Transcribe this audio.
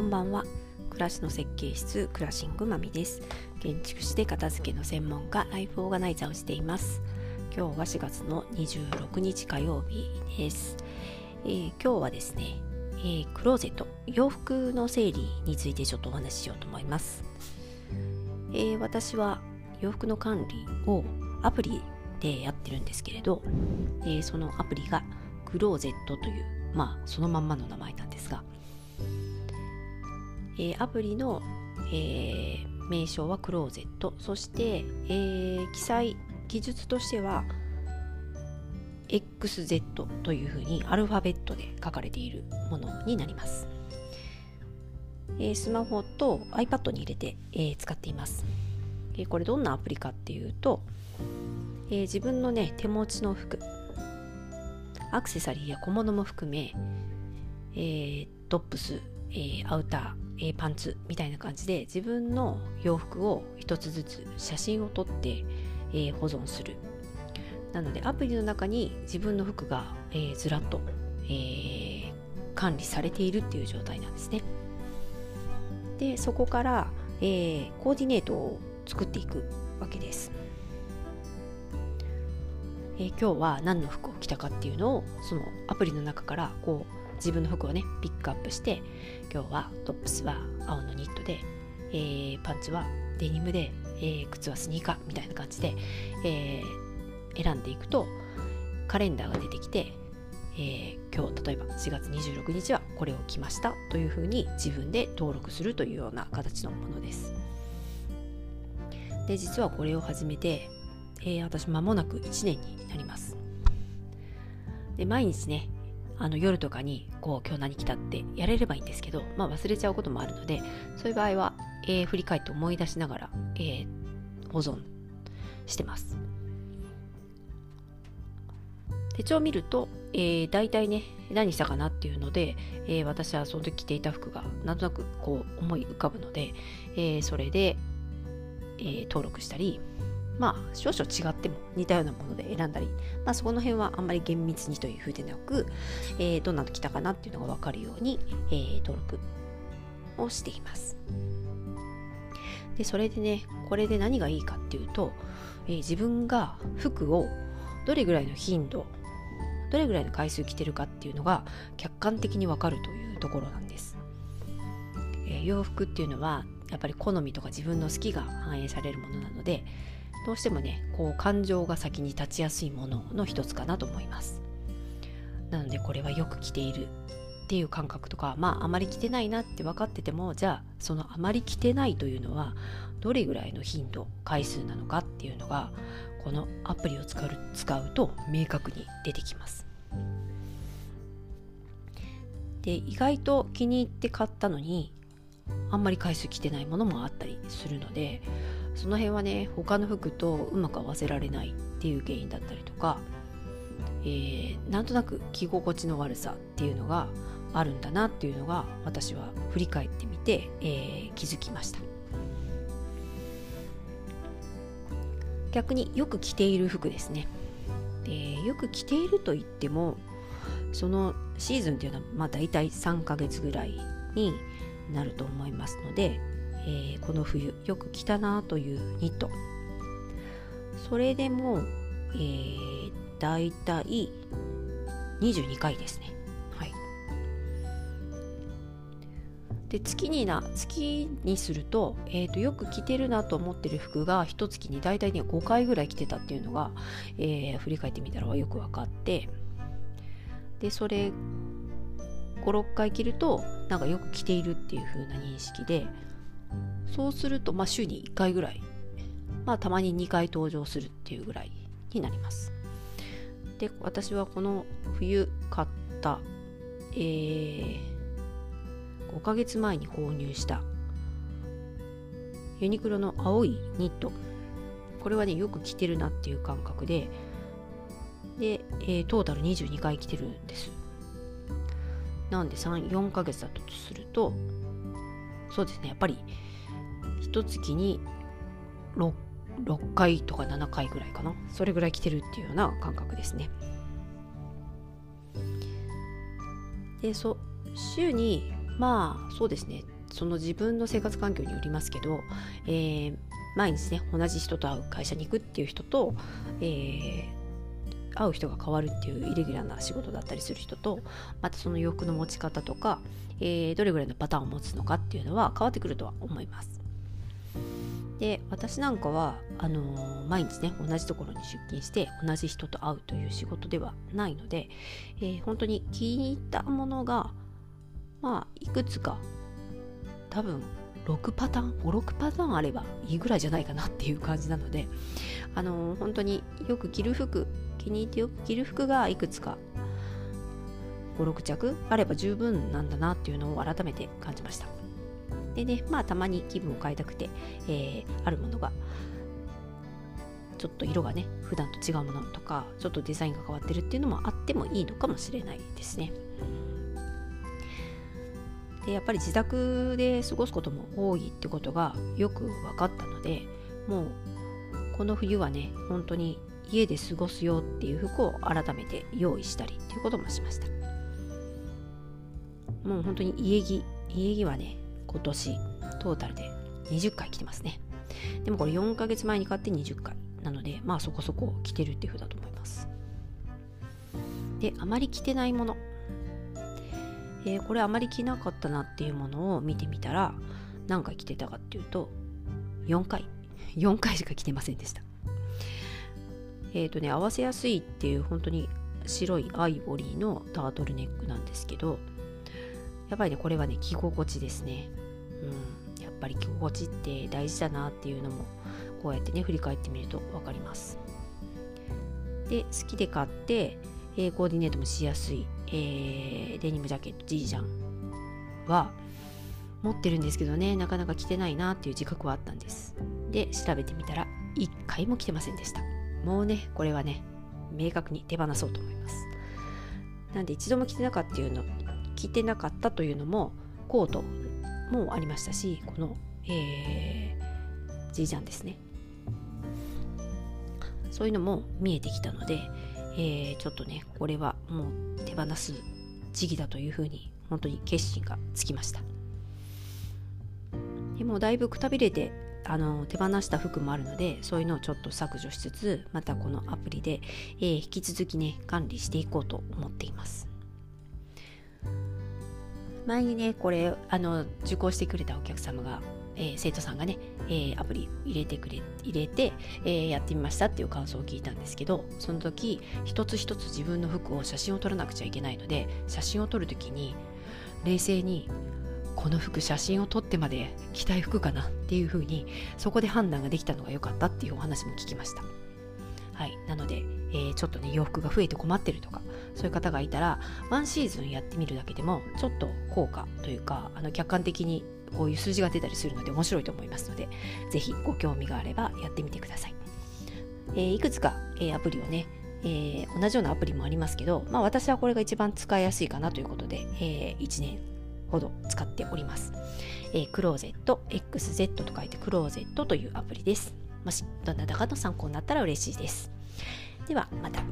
こんばんは。暮らしの設計室クラシングマミです。建築士で片付けの専門家ライフオーガナイザーをしています。今日は4月の26日火曜日です、えー、今日はですね、えー、クローゼット洋服の整理についてちょっとお話ししようと思います、えー、私は洋服の管理をアプリでやってるんですけれど、えそのアプリがクローゼットというまあそのまんまの名前なんですがえー、アプリの、えー、名称はクローゼット。そして、えー、記載記述としては XZ というふうにアルファベットで書かれているものになります、え、スマホと iPad に入れて、え、使っています、え、これどんなアプリかっていうと、え、自分のね手持ちの服アクセサリーや小物も含め、えー、トップス、えー、アウターえー、パンツみたいな感じで自分の洋服を一つずつ写真を撮って、えー、保存する。なのでアプリの中に自分の服が、えー、ずらっと、え管理されているっていう状態なんですね。でそこから、えコーディネートを作っていくわけです、え今日は何の服を着たかっていうのをそのアプリの中からこう自分の服をねピックアップして今日はトップスは青のニットで、えー、パンツはデニムで、えー、靴はスニーカーみたいな感じで、えー、選んでいくとカレンダーが出てきて、え今日例えば4月26日はこれを着ましたというふうに自分で登録するというような形のものです。で実はこれを始めて、え私間もなく1年になります。で毎日ねあの夜とかにこう今日何着たってやれればいいんですけど、まあ、忘れちゃうこともあるのでそういう場合は、えー、振り返って思い出しながら、えー、保存してます。手帳を見ると、えー、大体ね何したかなっていうので、えー、私はその時着ていた服がなんとなくこう思い浮かぶので、えー、それで、え、登録したりまあ少々違っても似たようなもので選んだり、まあ、そこの辺はあんまり厳密にというふうでなく、えー、どんなの来たかなっていうのが分かるように、えー、登録をしています。でそれでねこれで何がいいかっていうと、えー、自分が服をどれぐらいの頻度どれぐらいの回数着てるかっていうのが客観的にわかるというところなんです、えー、洋服っていうのはやっぱり好みとか自分の好きが反映されるものなのでどうしてもねこう感情が先に立ちやすいものの一つかなと思います。なのでこれはよく着ているっていう感覚とかまああまり着てないなって分かっててもじゃあそのあまり着てないというのはどれぐらいの頻度回数なのかっていうのがこのアプリを使う使うと明確に出てきます。で意外と気に入って買ったのにあんまり回数着てないものもあったりするのでその辺はね他の服とうまく合わせられないっていう原因だったりとか、えー、なんとなく着心地の悪さっていうのがあるんだなっていうのが私は振り返ってみて、えー、気づきました。逆によく着ている服ですね。でよく着ていると言ってもそのシーズンっていうのはまあ大体3ヶ月ぐらいになると思いますのでえー、この冬よく着たなというニット。それでも、えー、だいたい22回ですね。はい。で月にな月にすると,、えーと、よく着てるなと思ってる服が一月に大体ね5回ぐらい着てたっていうのが、えー、振り返ってみたらよく分かって。でそれ56回着るとなんかよく着ているっていう風な認識でそうすると、まあ、週に1回ぐらい、まあ、たまに2回登場するっていうぐらいになります。で、私はこの冬買った、えー、5ヶ月前に購入したユニクロの青いニット。これはね、よく着てるなっていう感覚で、で、えー、トータル22回着てるんです。なんで3、4ヶ月だとすると、そうですね、やっぱり一月に 6, 6回とか7回ぐらいかな。それぐらい来てるっていうような感覚ですね。でそ週にまあそうですね。その自分の生活環境によりますけど、えー、毎日ね同じ人と会う会社に行くっていう人と、えー、会う人が変わるっていうイレギュラーな仕事だったりする人とまたその洋服の持ち方とか、えー、どれぐらいのパターンを持つのかっていうのは変わってくるとは思います。で私なんかはあのー、毎日ね同じところに出勤して同じ人と会うという仕事ではないので、えー、本当に気に入ったものがまあいくつか多分6パターン56パターンあればいいぐらいじゃないかなっていう感じなのであのー、本当によく着る服気に入ってよく着る服がいくつか。56着。あれば十分なんだなっていうのを改めて感じました。でねまあたまに気分を変えたくて、えー、あるものがちょっと色がね普段と違うものとかちょっとデザインが変わってるっていうのもあってもいいのかもしれないですね。でやっぱり自宅で過ごすことも多いってことがよく分かったのでもうこの冬はね本当に家で過ごすよっていう服を改めて用意したりっていうこともしました。もう本当に家着家着はね今年トータルで20回着てますね。でもこれ4ヶ月前に買って20回なのでまあそこそこ着てるっていう風だと思います。であまり着てないもの。えー、これあまり着なかったなっていうものを見てみたら何回着てたかっていうと4回。4回しか着てませんでした。えっ、ー、とね合わせやすいっていう本当に白いアイボリーのタートルネックなんですけどやっぱりねこれはね着心地ですね。うん。やっぱり着心地って大事だなっていうのもこうやってね振り返ってみると分かります。で好きで買って、えー、コーディネートもしやすいえー、デニムジャケット G ジャンは持ってるんですけどねなかなか着てないなっていう自覚はあったんです。で調べてみたら1回も着てませんでした。もうねこれはね明確に手放そうと思います。なんで一度も着てなかったっていうの着てなかったというのもコートもありましたしこの、えー、G ジャンですね。そういうのも見えてきたのでえー、ちょっとねこれはもう手放す時期だというふうに本当に決心がつきました。でもだいぶくたびれてあの手放した服もあるのでそういうのをちょっと削除しつつまたこのアプリで、えー、引き続きね管理していこうと思っています。前にねこれあの受講してくれたお客様がえー、生徒さんがね、えー、アプリ入れてくれ入れて、えー、やってみましたっていう感想を聞いたんですけどその時一つ一つ自分の服を写真を撮らなくちゃいけないので写真を撮る時に冷静にこの服写真を撮ってまで着たい服かなっていう風にそこで判断ができたのが良かったっていうお話も聞きました。はい、なので、えー、ちょっとね洋服が増えて困ってるとかそういう方がいたらワンシーズンやってみるだけでもちょっと効果というかあの客観的にこういう数字が出たりするので面白いと思いますので、ぜひご興味があればやってみてください。えー、いくつか、えー、アプリをね、えー、同じようなアプリもありますけど、まあ、私はこれが一番使いやすいかなということで、え1年ほど使っております。えクローゼット XZ と書いてクローゼットというアプリです。もしどなたかの参考になったら嬉しいです。ではまた。